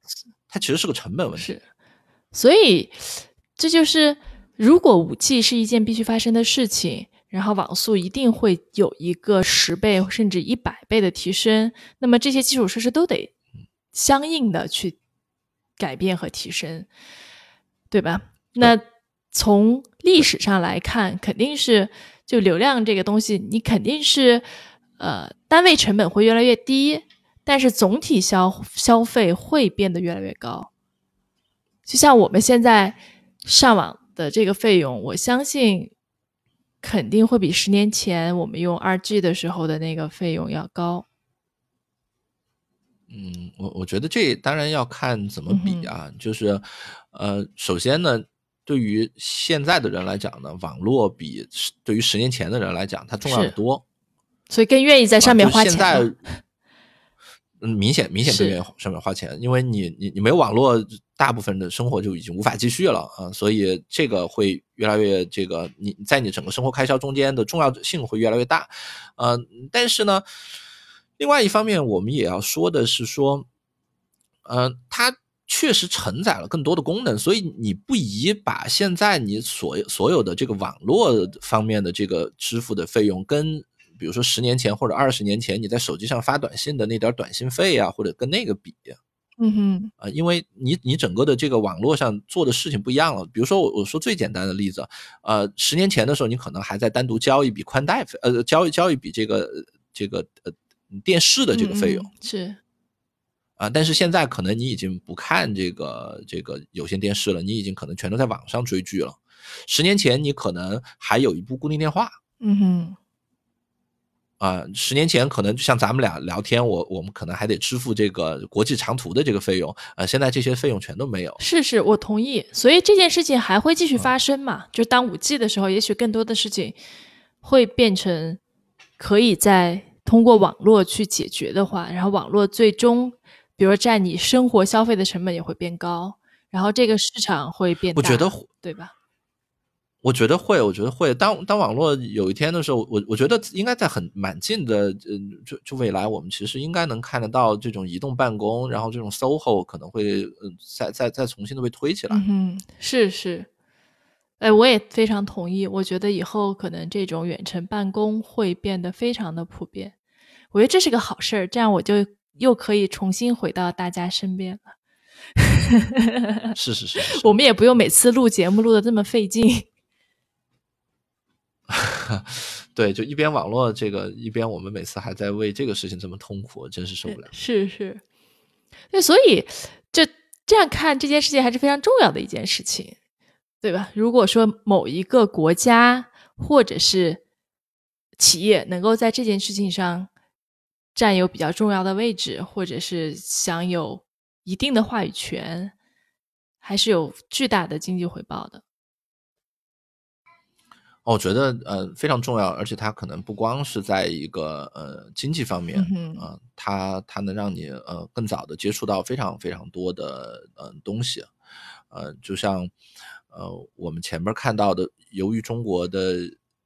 它其实是个成本问题。是，所以这就是如果五 G 是一件必须发生的事情。然后网速一定会有一个十倍甚至一百倍的提升，那么这些基础设施都得相应的去改变和提升，对吧？那从历史上来看，肯定是就流量这个东西，你肯定是呃单位成本会越来越低，但是总体消消费会变得越来越高。就像我们现在上网的这个费用，我相信。肯定会比十年前我们用二 G 的时候的那个费用要高。嗯，我我觉得这当然要看怎么比啊，就是，呃，首先呢，对于现在的人来讲呢，网络比对于十年前的人来讲，它重要的多，所以更愿意在上面花钱。嗯，明显明显更愿意上面花钱，因为你你你没有网络，大部分的生活就已经无法继续了啊，所以这个会越来越这个你在你整个生活开销中间的重要性会越来越大，呃，但是呢，另外一方面我们也要说的是说，呃，它确实承载了更多的功能，所以你不宜把现在你所所有的这个网络方面的这个支付的费用跟。比如说十年前或者二十年前，你在手机上发短信的那点短信费啊，或者跟那个比，嗯哼，啊，因为你你整个的这个网络上做的事情不一样了。比如说我我说最简单的例子，呃，十年前的时候，你可能还在单独交一笔宽带费，呃，交交一笔这个这个呃电视的这个费用是，啊，但是现在可能你已经不看这个这个有线电视了，你已经可能全都在网上追剧了。十年前你可能还有一部固定电话，嗯哼。啊，十年前可能就像咱们俩聊天，我我们可能还得支付这个国际长途的这个费用，呃，现在这些费用全都没有。是是，我同意。所以这件事情还会继续发生嘛？就当五 G 的时候，也许更多的事情会变成可以在通过网络去解决的话，然后网络最终，比如占你生活消费的成本也会变高，然后这个市场会变大，我觉得对吧？我觉得会，我觉得会。当当网络有一天的时候，我我觉得应该在很蛮近的，嗯，就就未来，我们其实应该能看得到这种移动办公，然后这种 SOHO 可能会，嗯，再再再重新的被推起来。嗯，是是，哎，我也非常同意。我觉得以后可能这种远程办公会变得非常的普遍。我觉得这是个好事儿，这样我就又可以重新回到大家身边了。是是是，我们也不用每次录节目录的这么费劲。对，就一边网络这个，一边我们每次还在为这个事情这么痛苦，真是受不了。是是，对，所以就这样看这件事情还是非常重要的一件事情，对吧？如果说某一个国家或者是企业能够在这件事情上占有比较重要的位置，或者是享有一定的话语权，还是有巨大的经济回报的。我觉得呃非常重要，而且它可能不光是在一个呃经济方面啊，它它能让你呃更早的接触到非常非常多的呃东西，呃，就像呃我们前面看到的，由于中国的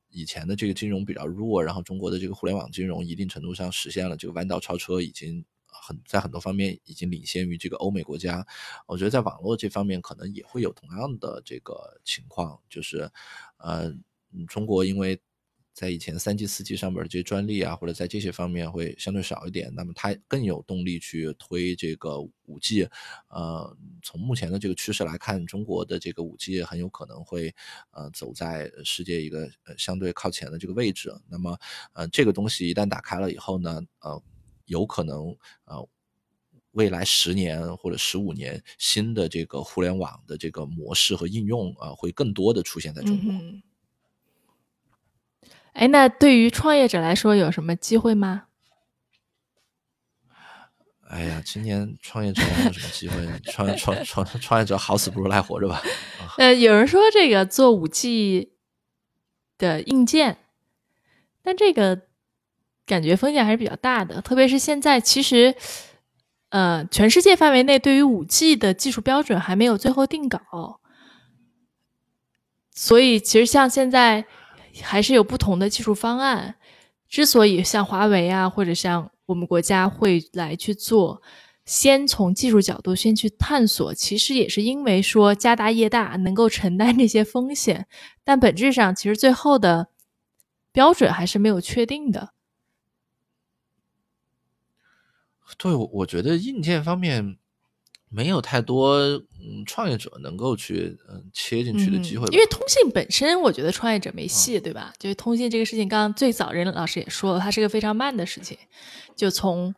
以前的这个金融比较弱，然后中国的这个互联网金融一定程度上实现了这个弯道超车，已经很在很多方面已经领先于这个欧美国家。我觉得在网络这方面可能也会有同样的这个情况，就是呃。中国因为在以前三 G、四 G 上边这些专利啊，或者在这些方面会相对少一点，那么它更有动力去推这个五 G。呃，从目前的这个趋势来看，中国的这个五 G 很有可能会呃走在世界一个呃相对靠前的这个位置。那么呃这个东西一旦打开了以后呢，呃有可能呃未来十年或者十五年新的这个互联网的这个模式和应用啊，会更多的出现在中国。哎，那对于创业者来说有什么机会吗？哎呀，今年创业者有什么机会？创创创创业者好死不如赖活着吧。呃，有人说这个做五 G 的硬件，但这个感觉风险还是比较大的，特别是现在，其实呃，全世界范围内对于五 G 的技术标准还没有最后定稿，所以其实像现在。还是有不同的技术方案。之所以像华为啊，或者像我们国家会来去做，先从技术角度先去探索，其实也是因为说家大业大，能够承担这些风险。但本质上，其实最后的标准还是没有确定的。对，我觉得硬件方面。没有太多嗯创业者能够去嗯切进去的机会，因为通信本身，我觉得创业者没戏，对吧？就是通信这个事情，刚刚最早任老师也说了，它是个非常慢的事情，就从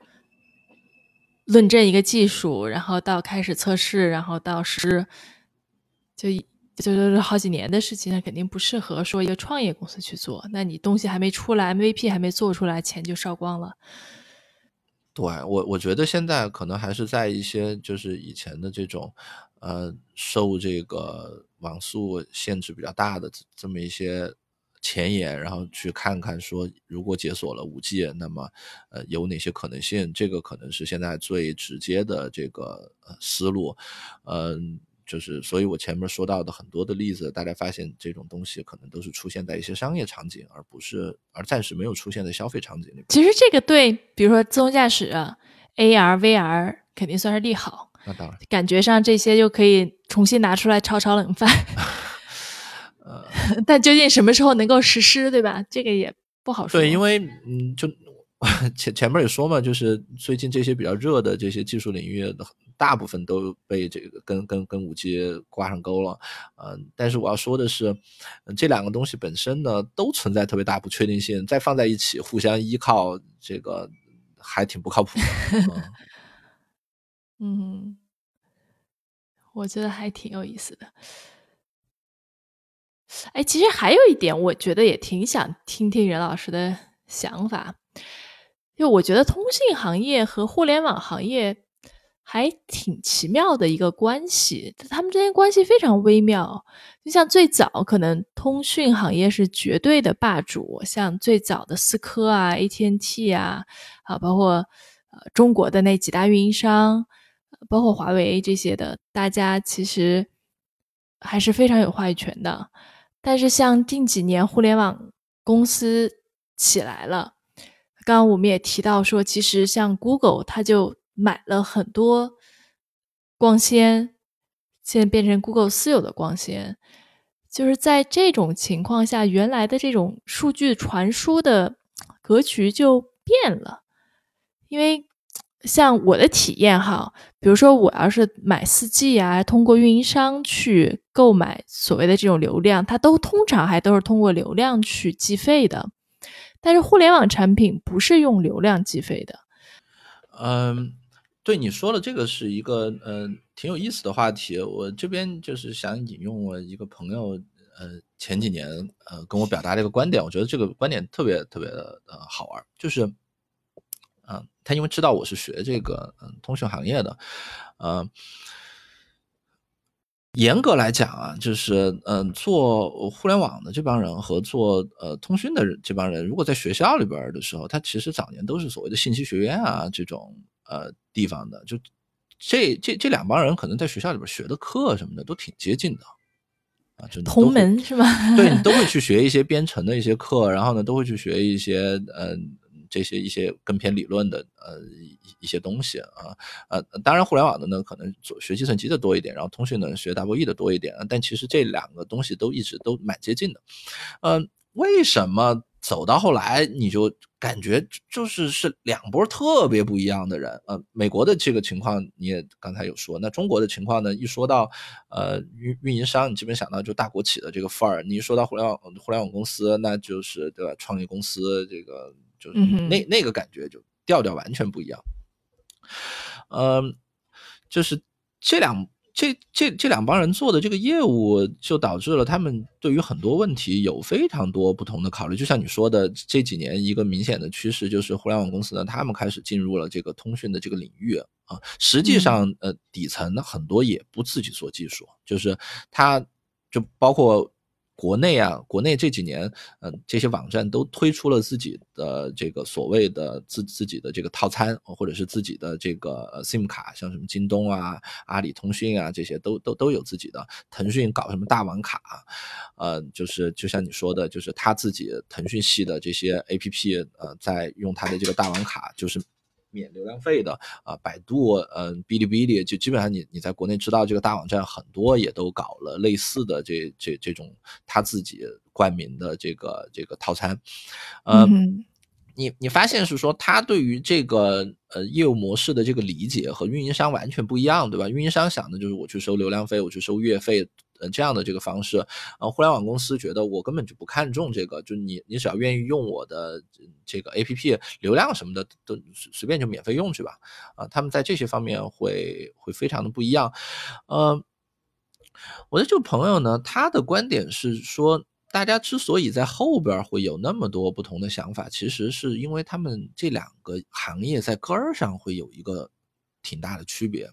论证一个技术，然后到开始测试，然后到实，就就是好几年的事情，那肯定不适合说一个创业公司去做。那你东西还没出来，MVP 还没做出来，钱就烧光了。对我，我觉得现在可能还是在一些就是以前的这种，呃，受这个网速限制比较大的这么一些前沿，然后去看看说，如果解锁了五 G，那么呃有哪些可能性？这个可能是现在最直接的这个呃思路，嗯。就是，所以我前面说到的很多的例子，大家发现这种东西可能都是出现在一些商业场景，而不是而暂时没有出现在消费场景里。其实这个对，比如说自动驾驶、AR、VR 肯定算是利好。那当然，感觉上这些就可以重新拿出来炒炒冷饭。呃，但究竟什么时候能够实施，对吧？这个也不好说。对，因为嗯，就前前面也说嘛，就是最近这些比较热的这些技术领域。大部分都被这个跟跟跟五 G 挂上钩了，嗯，但是我要说的是，这两个东西本身呢，都存在特别大不确定性，再放在一起互相依靠，这个还挺不靠谱的。嗯，嗯我觉得还挺有意思的。哎，其实还有一点，我觉得也挺想听听任老师的想法，就我觉得通信行业和互联网行业。还挺奇妙的一个关系，他们之间关系非常微妙。就像最早可能通讯行业是绝对的霸主，像最早的思科啊、AT&T 啊，啊，包括呃中国的那几大运营商，包括华为这些的，大家其实还是非常有话语权的。但是像近几年互联网公司起来了，刚刚我们也提到说，其实像 Google 它就。买了很多光纤，现在变成 Google 私有的光纤。就是在这种情况下，原来的这种数据传输的格局就变了。因为像我的体验哈，比如说我要是买 4G 啊，通过运营商去购买所谓的这种流量，它都通常还都是通过流量去计费的。但是互联网产品不是用流量计费的，嗯。对你说了这个是一个呃挺有意思的话题，我这边就是想引用我一个朋友呃前几年呃跟我表达的一个观点，我觉得这个观点特别特别的呃好玩，就是啊，他因为知道我是学这个嗯通讯行业的，呃，严格来讲啊，就是嗯做互联网的这帮人和做呃通讯的这帮人，如果在学校里边的时候，他其实早年都是所谓的信息学院啊这种呃地方的，就这这这两帮人可能在学校里边学的课什么的都挺接近的。啊，就同门是吗？对你都会去学一些编程的一些课，然后呢，都会去学一些呃这些一些更偏理论的呃一一些东西啊呃，当然互联网的呢可能做学计算机的多一点，然后通讯呢学 W E 的多一点，但其实这两个东西都一直都蛮接近的，呃，为什么？走到后来，你就感觉就是是两波特别不一样的人。呃，美国的这个情况你也刚才有说，那中国的情况呢？一说到呃运运营商，你基本想到就大国企的这个范儿；你一说到互联网互联网公司，那就是对吧？创业公司这个就是那那个感觉就调调完全不一样。嗯，就是这两。这这这两帮人做的这个业务，就导致了他们对于很多问题有非常多不同的考虑。就像你说的，这几年一个明显的趋势就是，互联网公司呢，他们开始进入了这个通讯的这个领域啊。实际上，呃，底层的很多也不自己做技术，就是他，就包括。国内啊，国内这几年，嗯，这些网站都推出了自己的这个所谓的自自己的这个套餐，或者是自己的这个 SIM 卡，像什么京东啊、阿里通讯啊，这些都都都有自己的。腾讯搞什么大网卡，呃，就是就像你说的，就是他自己腾讯系的这些 APP，呃，在用他的这个大网卡，就是。免流量费的啊，百度，嗯，哔哩哔哩，就基本上你你在国内知道这个大网站很多也都搞了类似的这这这种他自己冠名的这个这个套餐，嗯，你你发现是说他对于这个呃业务模式的这个理解和运营商完全不一样，对吧？运营商想的就是我去收流量费，我去收月费。呃，这样的这个方式，呃，互联网公司觉得我根本就不看重这个，就你你只要愿意用我的这个 A P P 流量什么的，都随便就免费用去吧，啊，他们在这些方面会会非常的不一样，呃，我的这个朋友呢，他的观点是说，大家之所以在后边会有那么多不同的想法，其实是因为他们这两个行业在根儿上会有一个挺大的区别。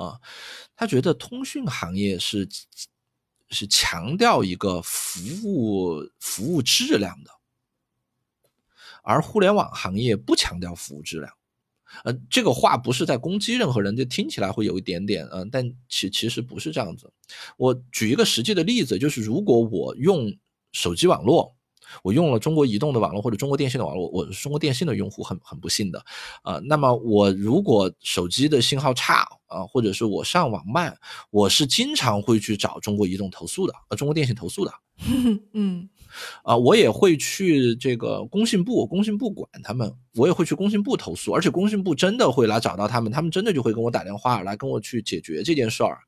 啊，他觉得通讯行业是是强调一个服务服务质量的，而互联网行业不强调服务质量。呃，这个话不是在攻击任何人，就听起来会有一点点，嗯，但其其实不是这样子。我举一个实际的例子，就是如果我用手机网络。我用了中国移动的网络或者中国电信的网络，我是中国电信的用户，很很不幸的，啊，那么我如果手机的信号差啊，或者是我上网慢，我是经常会去找中国移动投诉的，呃，中国电信投诉的，嗯，啊，我也会去这个工信部，工信部管他们，我也会去工信部投诉，而且工信部真的会来找到他们，他们真的就会跟我打电话来跟我去解决这件事儿。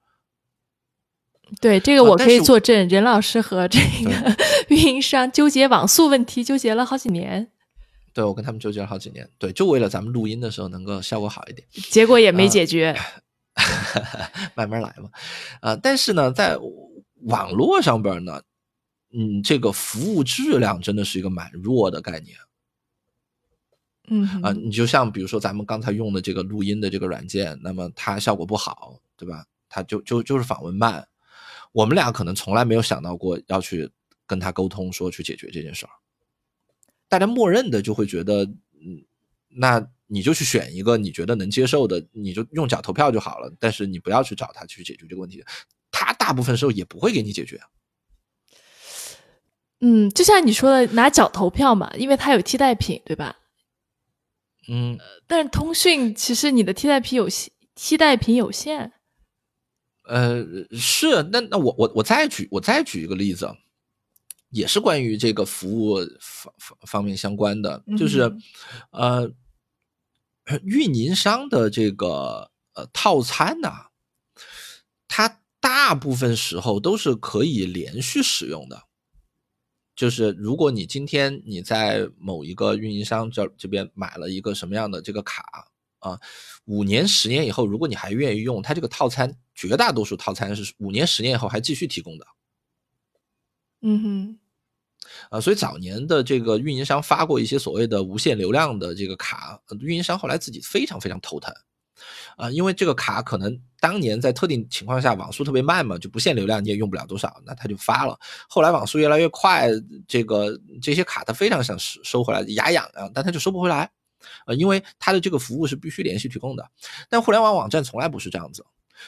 对这个我可以作证，任老师和这个 运营商纠结网速问题，纠结了好几年。对，我跟他们纠结了好几年，对，就为了咱们录音的时候能够效果好一点，结果也没解决。慢慢来嘛，啊，但是呢，在网络上边呢，嗯，这个服务质量真的是一个蛮弱的概念。嗯啊，你就像比如说咱们刚才用的这个录音的这个软件，那么它效果不好，对吧？它就就就是访问慢。我们俩可能从来没有想到过要去跟他沟通，说去解决这件事儿。大家默认的就会觉得，嗯，那你就去选一个你觉得能接受的，你就用脚投票就好了。但是你不要去找他去解决这个问题，他大部分时候也不会给你解决。嗯，就像你说的，拿脚投票嘛，因为它有替代品，对吧？嗯，但是通讯其实你的替代品有限，替代品有限。呃，是，那那我我我再举我再举一个例子，也是关于这个服务方方方面相关的，就是，呃，运营商的这个呃套餐呐，它大部分时候都是可以连续使用的，就是如果你今天你在某一个运营商这这边买了一个什么样的这个卡。啊，五年、十年以后，如果你还愿意用它这个套餐，绝大多数套餐是五年、十年以后还继续提供的。嗯哼，啊，所以早年的这个运营商发过一些所谓的无限流量的这个卡，运营商后来自己非常非常头疼，啊，因为这个卡可能当年在特定情况下网速特别慢嘛，就不限流量你也用不了多少，那他就发了。后来网速越来越快，这个这些卡他非常想收收回来，牙痒痒，但他就收不回来，呃，因为他的这个服务是必须连续提供的，但互联网网站从来不是这样子，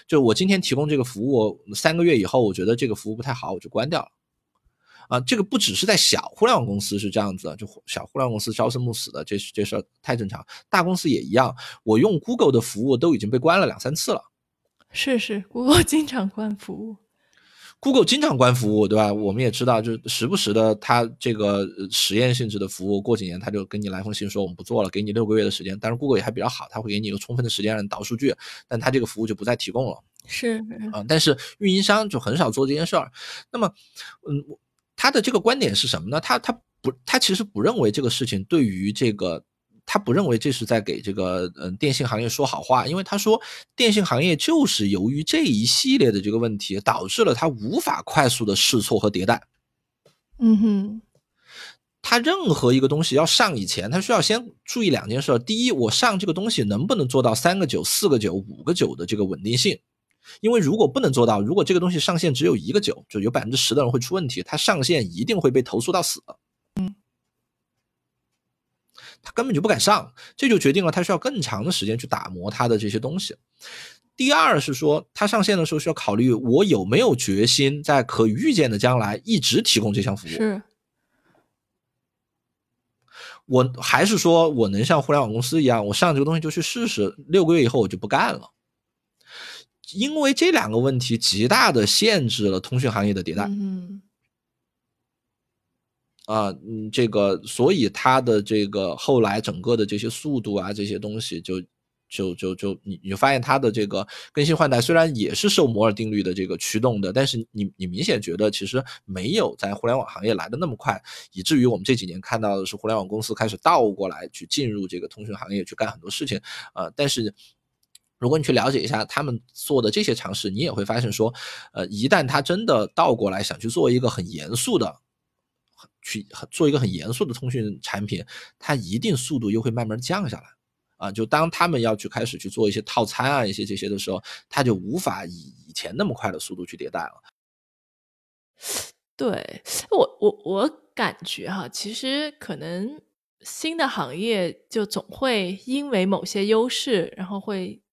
就我今天提供这个服务，三个月以后我觉得这个服务不太好，我就关掉了。啊，这个不只是在小互联网公司是这样子，就小互联网公司朝生暮死的，这这事儿太正常。大公司也一样，我用 Google 的服务都已经被关了两三次了。是是，Google 经常关服务。Google 经常关服务，对吧？我们也知道，就时不时的，它这个实验性质的服务，过几年它就给你来封信说我们不做了，给你六个月的时间。但是 Google 也还比较好，他会给你一个充分的时间让你导数据，但它这个服务就不再提供了。是啊，但是运营商就很少做这件事儿。那么，嗯。他的这个观点是什么呢？他他不，他其实不认为这个事情对于这个，他不认为这是在给这个嗯电信行业说好话，因为他说电信行业就是由于这一系列的这个问题，导致了他无法快速的试错和迭代。嗯哼，他任何一个东西要上以前，他需要先注意两件事：第一，我上这个东西能不能做到三个九、四个九、五个九的这个稳定性。因为如果不能做到，如果这个东西上线只有一个九，就有百分之十的人会出问题，它上线一定会被投诉到死。嗯，他根本就不敢上，这就决定了他需要更长的时间去打磨他的这些东西。第二是说，他上线的时候需要考虑我有没有决心在可预见的将来一直提供这项服务。是，我还是说我能像互联网公司一样，我上这个东西就去试试，六个月以后我就不干了。因为这两个问题极大的限制了通讯行业的迭代，嗯，啊，嗯，这个，所以它的这个后来整个的这些速度啊，这些东西就就就就你你发现它的这个更新换代虽然也是受摩尔定律的这个驱动的，但是你你明显觉得其实没有在互联网行业来的那么快，以至于我们这几年看到的是互联网公司开始倒过来去进入这个通讯行业去干很多事情，啊，但是。如果你去了解一下他们做的这些尝试，你也会发现说，呃，一旦他真的倒过来想去做一个很严肃的，去做一个很严肃的通讯产品，它一定速度又会慢慢降下来，啊，就当他们要去开始去做一些套餐啊，一些这些的时候，他就无法以以前那么快的速度去迭代了。对我，我我感觉哈，其实可能新的行业就总会因为某些优势，然后会。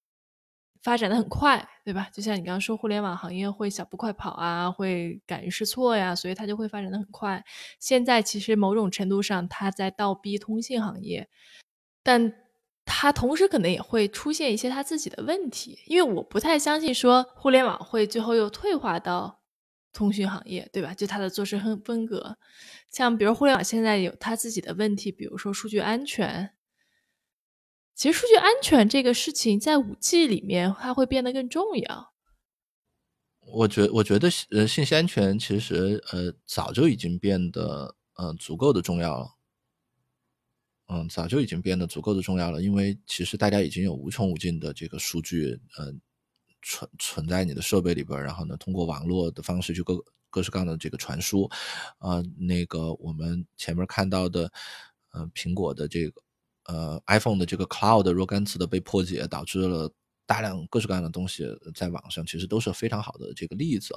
发展的很快，对吧？就像你刚刚说，互联网行业会小步快跑啊，会敢于试错呀，所以它就会发展的很快。现在其实某种程度上，它在倒逼通信行业，但它同时可能也会出现一些它自己的问题。因为我不太相信说互联网会最后又退化到通讯行业，对吧？就它的做事风风格，像比如互联网现在有它自己的问题，比如说数据安全。其实数据安全这个事情在五 G 里面，它会变得更重要。我觉我觉得呃，信息安全其实呃早就已经变得呃足够的重要了。嗯，早就已经变得足够的重要了，因为其实大家已经有无穷无尽的这个数据呃存存在你的设备里边，然后呢，通过网络的方式去各各式各样的这个传输。啊，那个我们前面看到的，嗯，苹果的这个。呃，iPhone 的这个 Cloud 若干次的被破解，导致了大量各式各样的东西在网上，其实都是非常好的这个例子。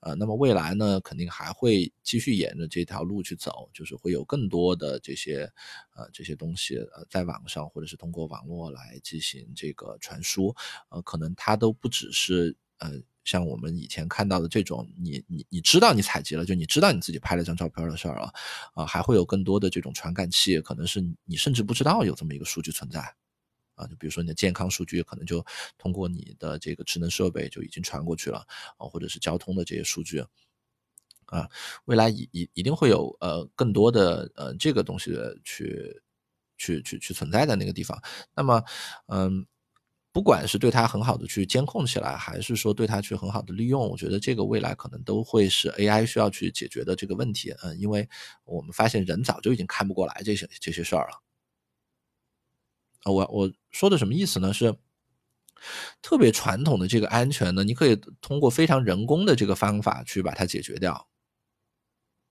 呃，那么未来呢，肯定还会继续沿着这条路去走，就是会有更多的这些呃这些东西呃在网上或者是通过网络来进行这个传输。呃，可能它都不只是呃。像我们以前看到的这种，你你你知道你采集了，就你知道你自己拍了张照片的事儿了，啊，还会有更多的这种传感器，可能是你甚至不知道有这么一个数据存在，啊，就比如说你的健康数据，可能就通过你的这个智能设备就已经传过去了，啊，或者是交通的这些数据，啊，未来一一一定会有呃更多的呃这个东西去去去去存在在那个地方，那么嗯。不管是对它很好的去监控起来，还是说对它去很好的利用，我觉得这个未来可能都会是 AI 需要去解决的这个问题。嗯，因为我们发现人早就已经看不过来这些这些事儿了。我我说的什么意思呢？是特别传统的这个安全呢，你可以通过非常人工的这个方法去把它解决掉。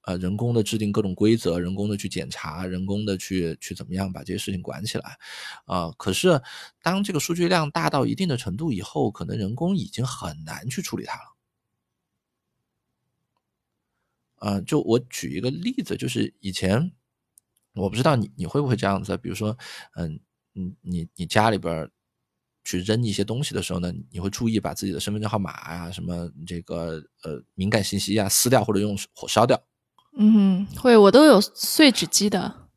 呃，人工的制定各种规则，人工的去检查，人工的去去怎么样把这些事情管起来，啊，可是当这个数据量大到一定的程度以后，可能人工已经很难去处理它了。啊，就我举一个例子，就是以前我不知道你你会不会这样子，比如说，嗯，你你你家里边去扔一些东西的时候呢，你会注意把自己的身份证号码啊，什么这个呃敏感信息啊撕掉或者用火烧掉。嗯，会，我都有碎纸机的。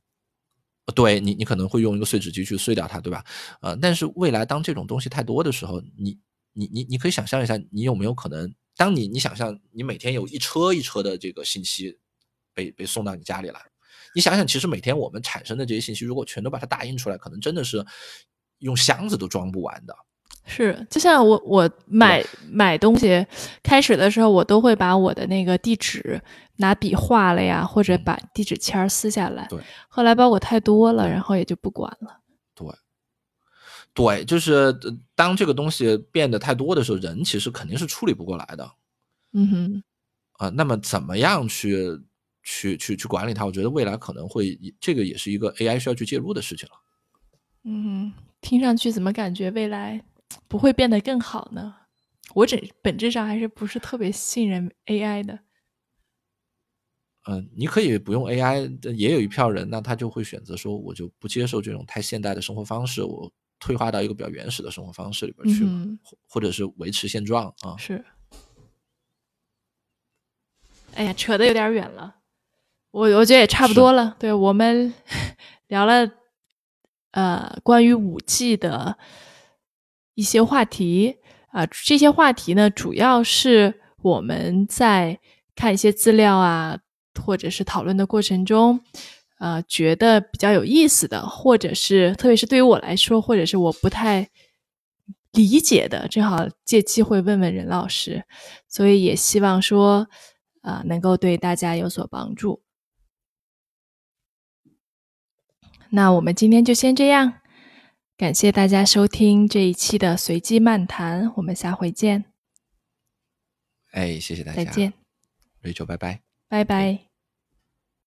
对你，你可能会用一个碎纸机去碎掉它，对吧？呃，但是未来当这种东西太多的时候，你你你你可以想象一下，你有没有可能？当你你想象你每天有一车一车的这个信息被被送到你家里来，你想想，其实每天我们产生的这些信息，如果全都把它打印出来，可能真的是用箱子都装不完的。是，就像我我买买东西开始的时候，我都会把我的那个地址拿笔画了呀，或者把地址签撕下来。对，后来包裹太多了，然后也就不管了。对，对，就是当这个东西变得太多的时候，人其实肯定是处理不过来的。嗯哼，啊，那么怎么样去去去去管理它？我觉得未来可能会这个也是一个 AI 需要去介入的事情了。嗯哼，听上去怎么感觉未来？不会变得更好呢？我整本质上还是不是特别信任 AI 的。嗯，你可以不用 AI，也有一票人，那他就会选择说，我就不接受这种太现代的生活方式，我退化到一个比较原始的生活方式里边去，或或者是维持现状啊。是。哎呀，扯的有点远了，我我觉得也差不多了。对我们 聊了呃关于五 G 的。一些话题啊，这些话题呢，主要是我们在看一些资料啊，或者是讨论的过程中，呃，觉得比较有意思的，或者是特别是对于我来说，或者是我不太理解的，正好借机会问问任老师，所以也希望说，啊，能够对大家有所帮助。那我们今天就先这样。感谢大家收听这一期的随机漫谈，我们下回见。哎，谢谢大家，再见，瑞秋，拜拜，拜拜。